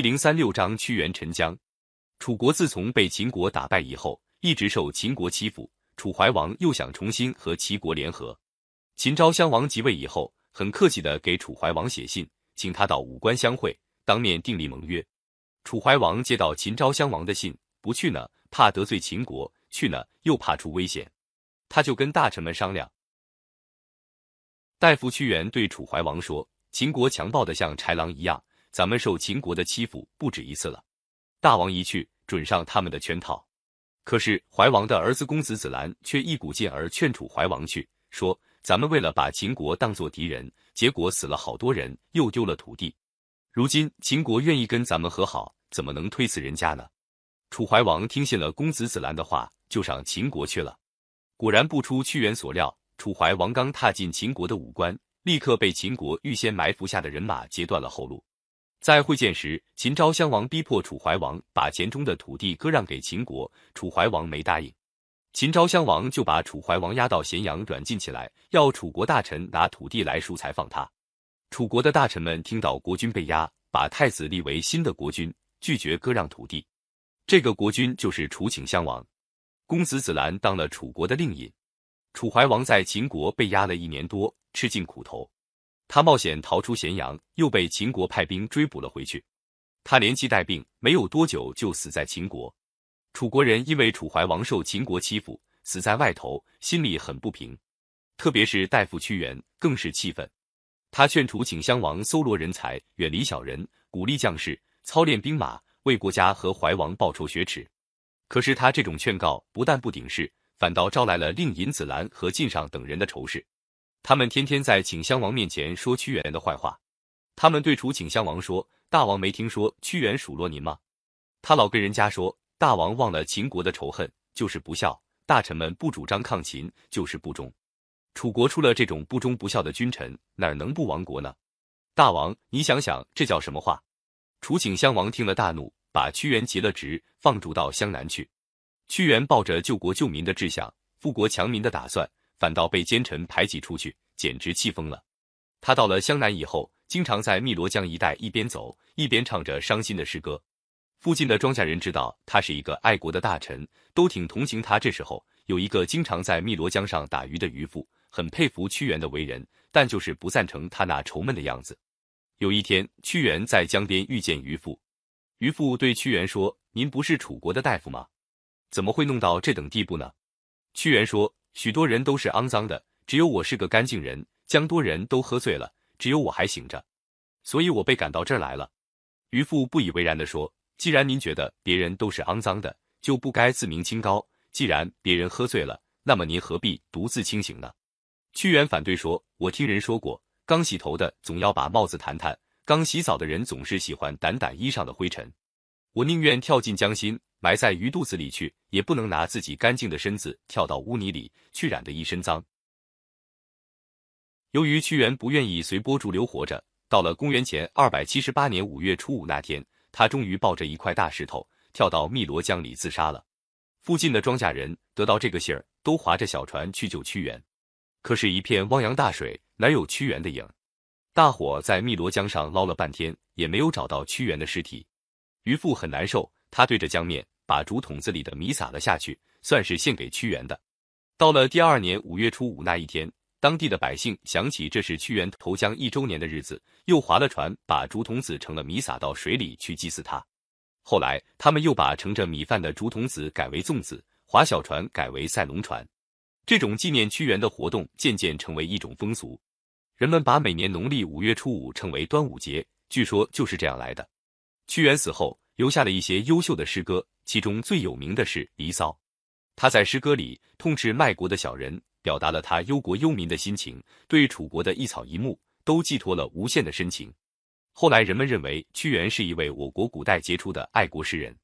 零三六章屈原沉江。楚国自从被秦国打败以后，一直受秦国欺负。楚怀王又想重新和齐国联合。秦昭襄王即位以后，很客气的给楚怀王写信，请他到武关相会，当面订立盟约。楚怀王接到秦昭襄王的信，不去呢，怕得罪秦国；去呢，又怕出危险。他就跟大臣们商量。大夫屈原对楚怀王说：“秦国强暴的像豺狼一样。”咱们受秦国的欺负不止一次了，大王一去准上他们的圈套。可是怀王的儿子公子子兰却一股劲儿劝楚怀王去，说咱们为了把秦国当作敌人，结果死了好多人，又丢了土地。如今秦国愿意跟咱们和好，怎么能推辞人家呢？楚怀王听信了公子子兰的话，就上秦国去了。果然不出屈原所料，楚怀王刚踏进秦国的武关，立刻被秦国预先埋伏下的人马截断了后路。在会见时，秦昭襄王逼迫楚怀王把黔中的土地割让给秦国，楚怀王没答应。秦昭襄王就把楚怀王押到咸阳软禁起来，要楚国大臣拿土地来赎才放他。楚国的大臣们听到国君被押，把太子立为新的国君，拒绝割让土地。这个国君就是楚顷襄王。公子子兰当了楚国的令尹。楚怀王在秦国被压了一年多，吃尽苦头。他冒险逃出咸阳，又被秦国派兵追捕了回去。他连气带病，没有多久就死在秦国。楚国人因为楚怀王受秦国欺负，死在外头，心里很不平。特别是大夫屈原，更是气愤。他劝楚顷襄王搜罗人才，远离小人，鼓励将士操练兵马，为国家和怀王报仇雪耻。可是他这种劝告不但不顶事，反倒招来了令尹子兰和晋上等人的仇视。他们天天在顷襄王面前说屈原的坏话。他们对楚顷襄王说：“大王没听说屈原数落您吗？他老跟人家说，大王忘了秦国的仇恨，就是不孝。大臣们不主张抗秦，就是不忠。楚国出了这种不忠不孝的君臣，哪能不亡国呢？大王，你想想，这叫什么话？”楚顷襄王听了大怒，把屈原急了职，放逐到湘南去。屈原抱着救国救民的志向，富国强民的打算。反倒被奸臣排挤出去，简直气疯了。他到了湘南以后，经常在汨罗江一带一边走一边唱着伤心的诗歌。附近的庄稼人知道他是一个爱国的大臣，都挺同情他。这时候，有一个经常在汨罗江上打鱼的渔夫，很佩服屈原的为人，但就是不赞成他那愁闷的样子。有一天，屈原在江边遇见渔夫，渔夫对屈原说：“您不是楚国的大夫吗？怎么会弄到这等地步呢？”屈原说。许多人都是肮脏的，只有我是个干净人。江多人都喝醉了，只有我还醒着，所以我被赶到这儿来了。渔夫不以为然地说：“既然您觉得别人都是肮脏的，就不该自鸣清高。既然别人喝醉了，那么您何必独自清醒呢？”屈原反对说：“我听人说过，刚洗头的总要把帽子弹弹，刚洗澡的人总是喜欢掸掸衣上的灰尘。我宁愿跳进江心。”埋在鱼肚子里去，也不能拿自己干净的身子跳到污泥里去，染得一身脏。由于屈原不愿意随波逐流活着，到了公元前二百七十八年五月初五那天，他终于抱着一块大石头跳到汨罗江里自杀了。附近的庄稼人得到这个信儿，都划着小船去救屈原，可是，一片汪洋大水，哪有屈原的影？大伙在汨罗江上捞了半天，也没有找到屈原的尸体。渔父很难受。他对着江面把竹筒子里的米撒了下去，算是献给屈原的。到了第二年五月初五那一天，当地的百姓想起这是屈原投江一周年的日子，又划了船把竹筒子盛了米撒到水里去祭祀他。后来，他们又把盛着米饭的竹筒子改为粽子，划小船改为赛龙船。这种纪念屈原的活动渐渐成为一种风俗，人们把每年农历五月初五称为端午节，据说就是这样来的。屈原死后。留下了一些优秀的诗歌，其中最有名的是《离骚》。他在诗歌里痛斥卖国的小人，表达了他忧国忧民的心情，对楚国的一草一木都寄托了无限的深情。后来人们认为屈原是一位我国古代杰出的爱国诗人。